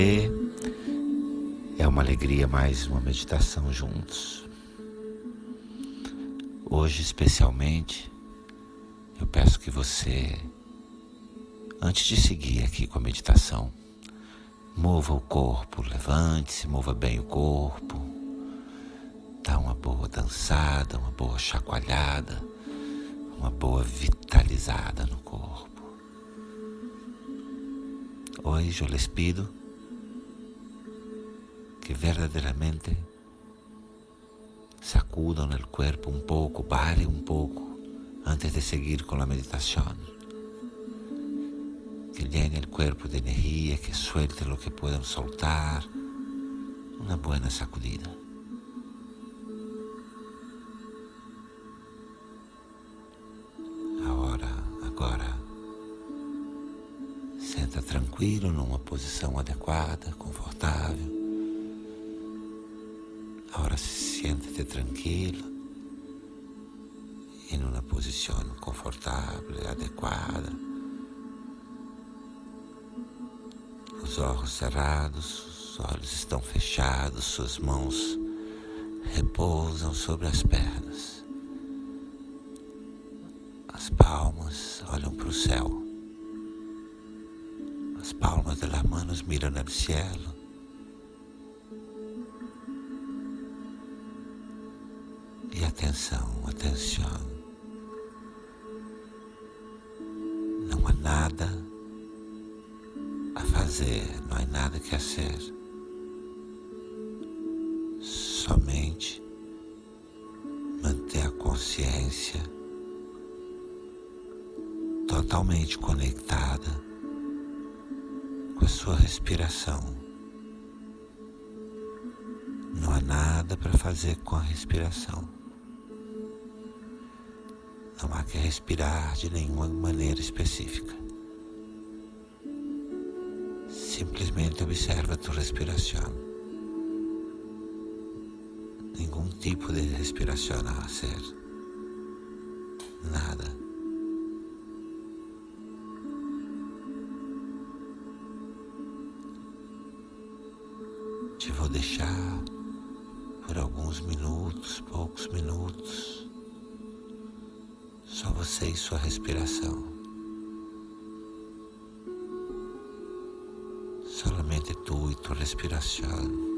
Namastê. É uma alegria mais uma meditação juntos. Hoje, especialmente, eu peço que você, antes de seguir aqui com a meditação, mova o corpo, levante-se, mova bem o corpo, dá uma boa dançada, uma boa chacoalhada, uma boa vitalizada no corpo. Hoje eu pido que verdadeiramente sacudam o corpo um pouco, pare um pouco antes de seguir com a meditação. Que llene o corpo de energia, que suelte lo que puedan soltar. Uma boa sacudida. tranquilo, numa posição adequada, confortável. Agora siente-te tranquilo, em uma posição confortável, adequada. Os olhos cerrados, os olhos estão fechados, suas mãos repousam sobre as pernas. As palmas olham para o céu. As palmas de las manos miran al cielo. Atenção, atenção. Não há nada a fazer, não há nada que fazer. Somente manter a consciência totalmente conectada com a sua respiração. Não há nada para fazer com a respiração. Não há que respirar de nenhuma maneira específica. Simplesmente observa tua respiração. Nenhum tipo de respiração a ser. Nada. Te vou deixar por alguns minutos, poucos minutos, só você e sua respiração. Solamente tu e tua respiração.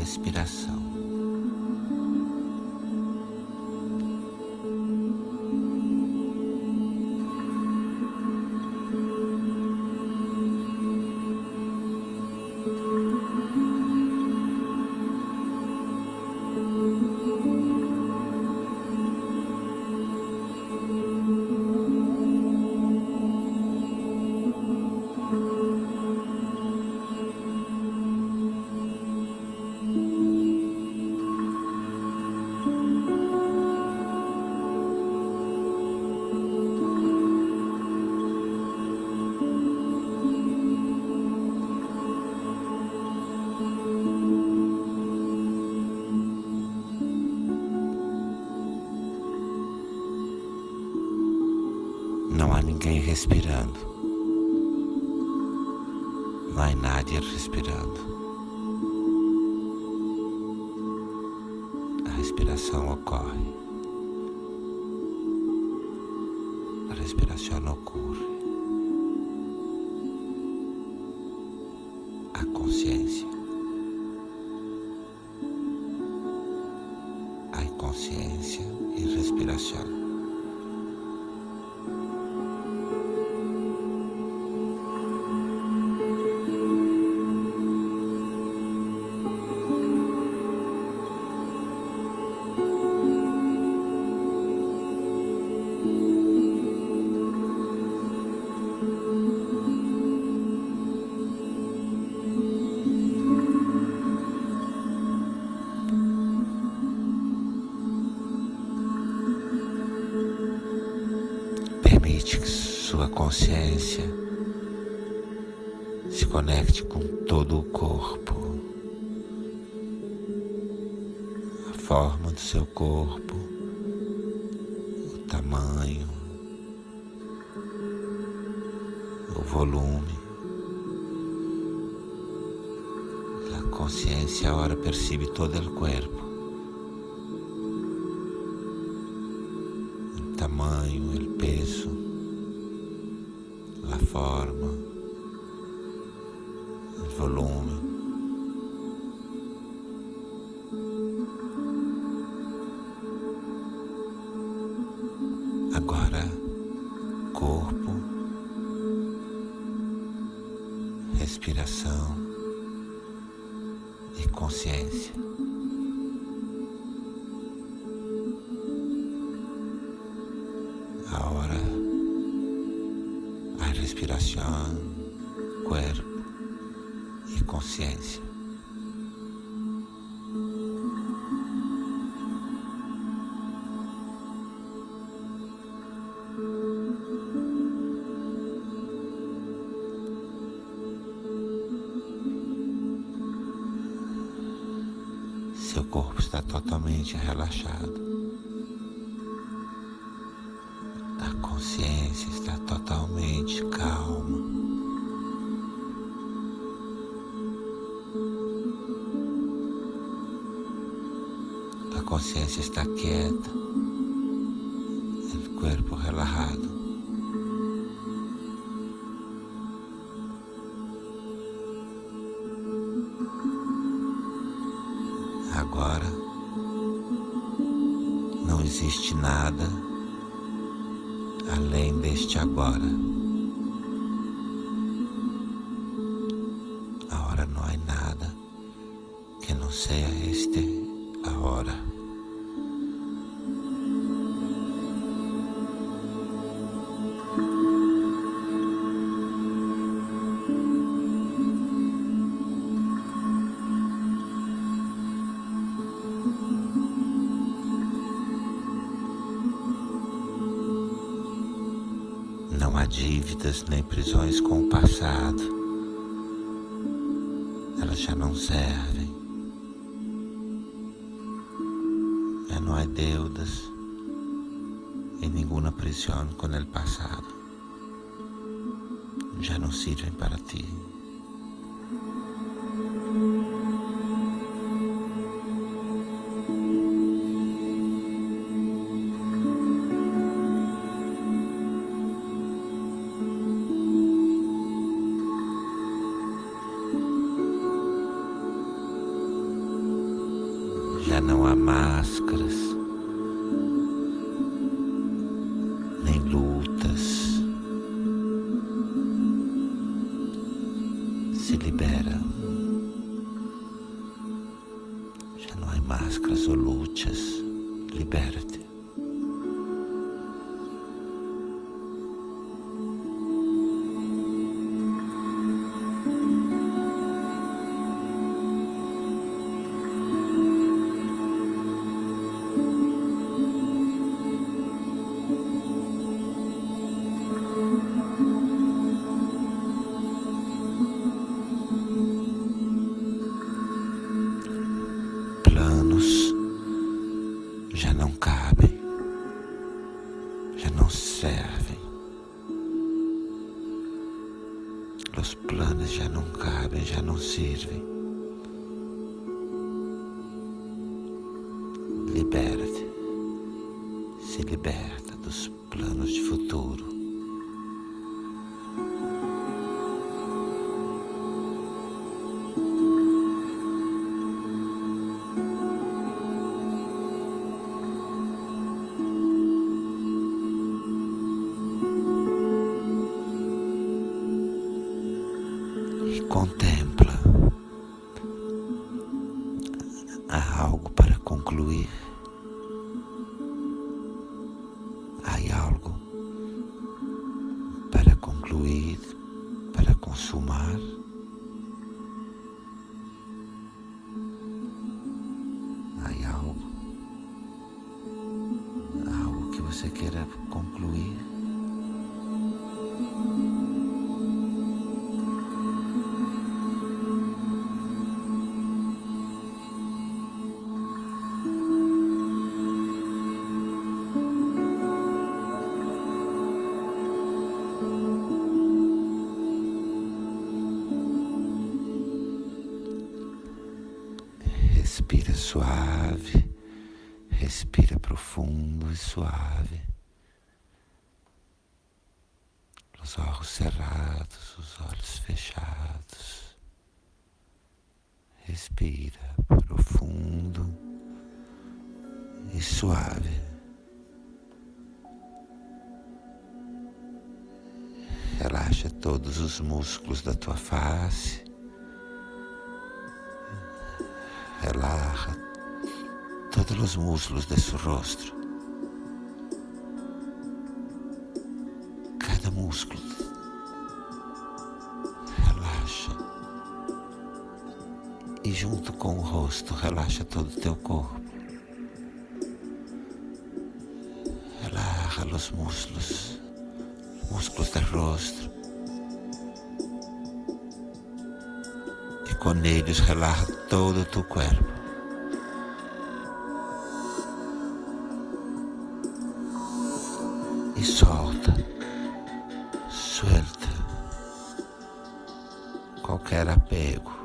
Respiração. Ninguém respirando. Há nadie respirando. A respiração ocorre. A respiração ocorre. A consciência. A consciência e respiração. Consciência se conecte com todo o corpo, a forma do seu corpo, o tamanho, o volume. A consciência agora percebe todo o corpo. O tamanho, o peso, forma, volume. E consciência. Seu corpo está totalmente relaxado. Está quieta, o corpo relajado. Agora não existe nada além deste. Agora dívidas nem prisões com o passado. Elas já não servem. Já não há deudas e nenhuma prisão com o passado. Já não servem para ti. Já não cabem, já não servem. Libera-te, se liberta dos planos de futuro. Concluir. Suave, respira profundo e suave. Os olhos cerrados, os olhos fechados. Respira profundo e suave. Relaxa todos os músculos da tua face. Relaxa todos os músculos de seu rosto. Cada músculo. Relaxa. E junto com o rosto, relaxa todo o teu corpo. Relaxa os músculos músculos del rosto. E com eles relaxa todo o teu corpo. E solta, suelta qualquer apego.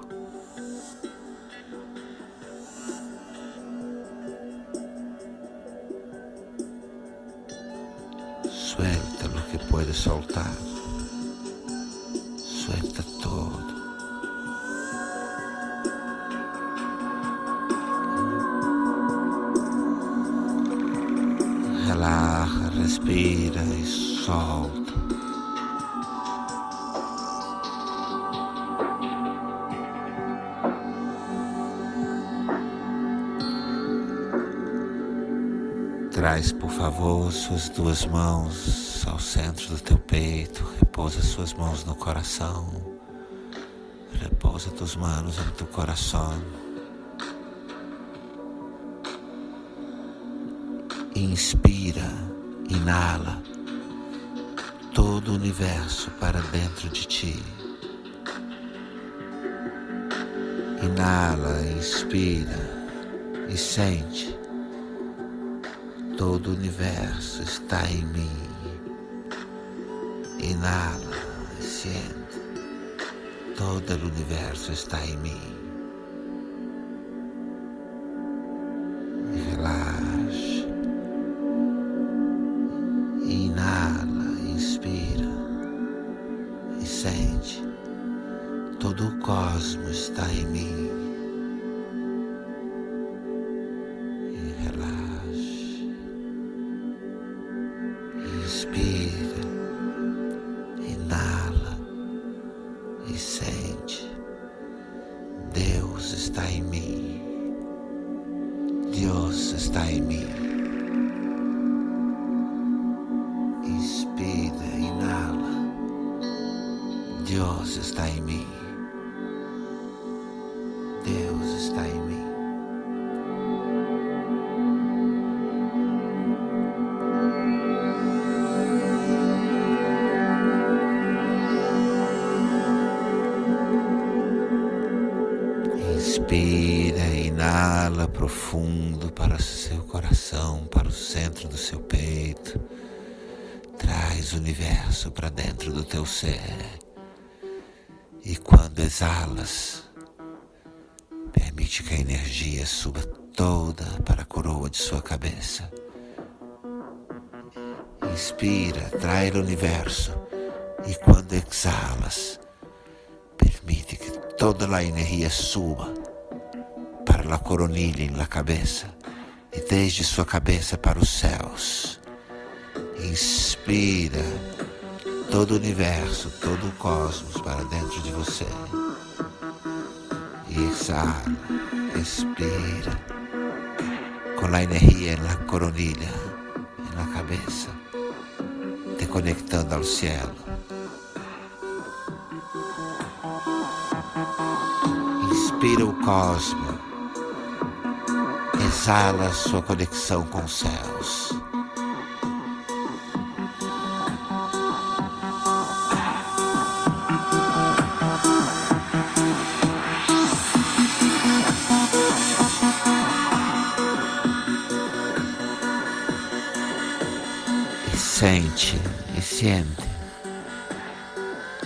Traz, por favor, suas duas mãos ao centro do teu peito. Repousa suas mãos no coração. Repousa tuas mãos no teu coração. Inspira, inala todo o universo para dentro de ti. Inala, inspira e sente Todo o universo está em mim. Inala sente. Todo o universo está em mim. Inspira, inala e sente. Deus está em mim. Deus está em mim. Inspira, inala. Deus está em mim. Inspira, inala profundo para o seu coração, para o centro do seu peito. Traz o universo para dentro do teu ser. E quando exalas, permite que a energia suba toda para a coroa de sua cabeça. Inspira, trai o universo. E quando exalas, permite que toda a energia suba para a coronilha em la cabeça e desde sua cabeça para os céus. Inspira todo o universo, todo o cosmos para dentro de você. E exala, expira com a energia na coronilha, na cabeça, te conectando ao cielo. Inspira o cosmo, exala sua conexão com os céus. E sente e sente.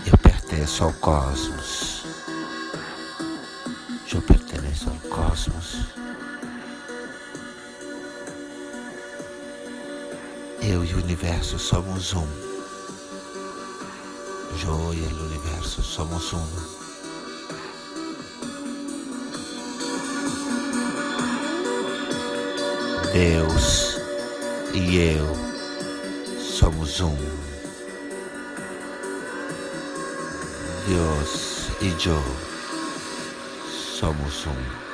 Eu pertenço ao cosmos. Universo somos um. Eu e o universo somos um. Deus e eu somos um. Deus e eu somos um.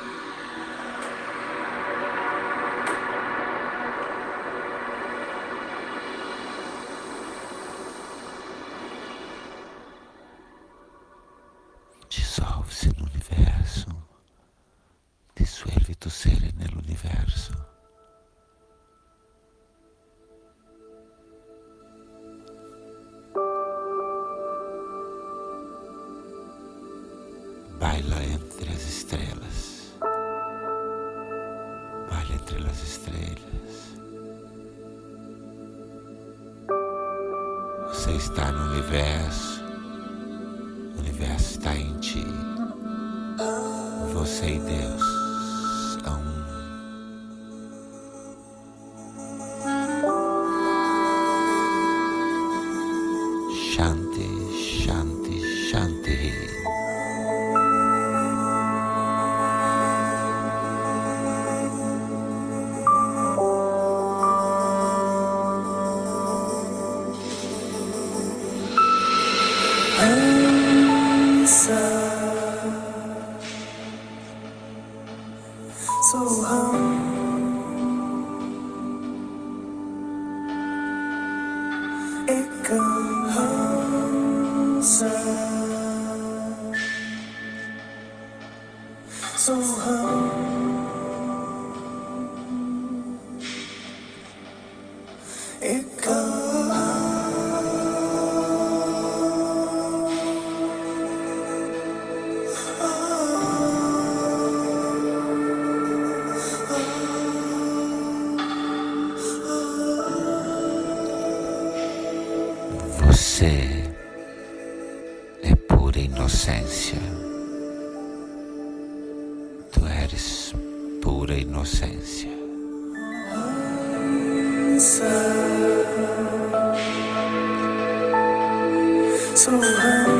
Baila entre as estrelas, baila entre as estrelas. Você está no universo universo está em ti. Você e Deus são um. Shanti, Shanti, Shanti. एक Você so.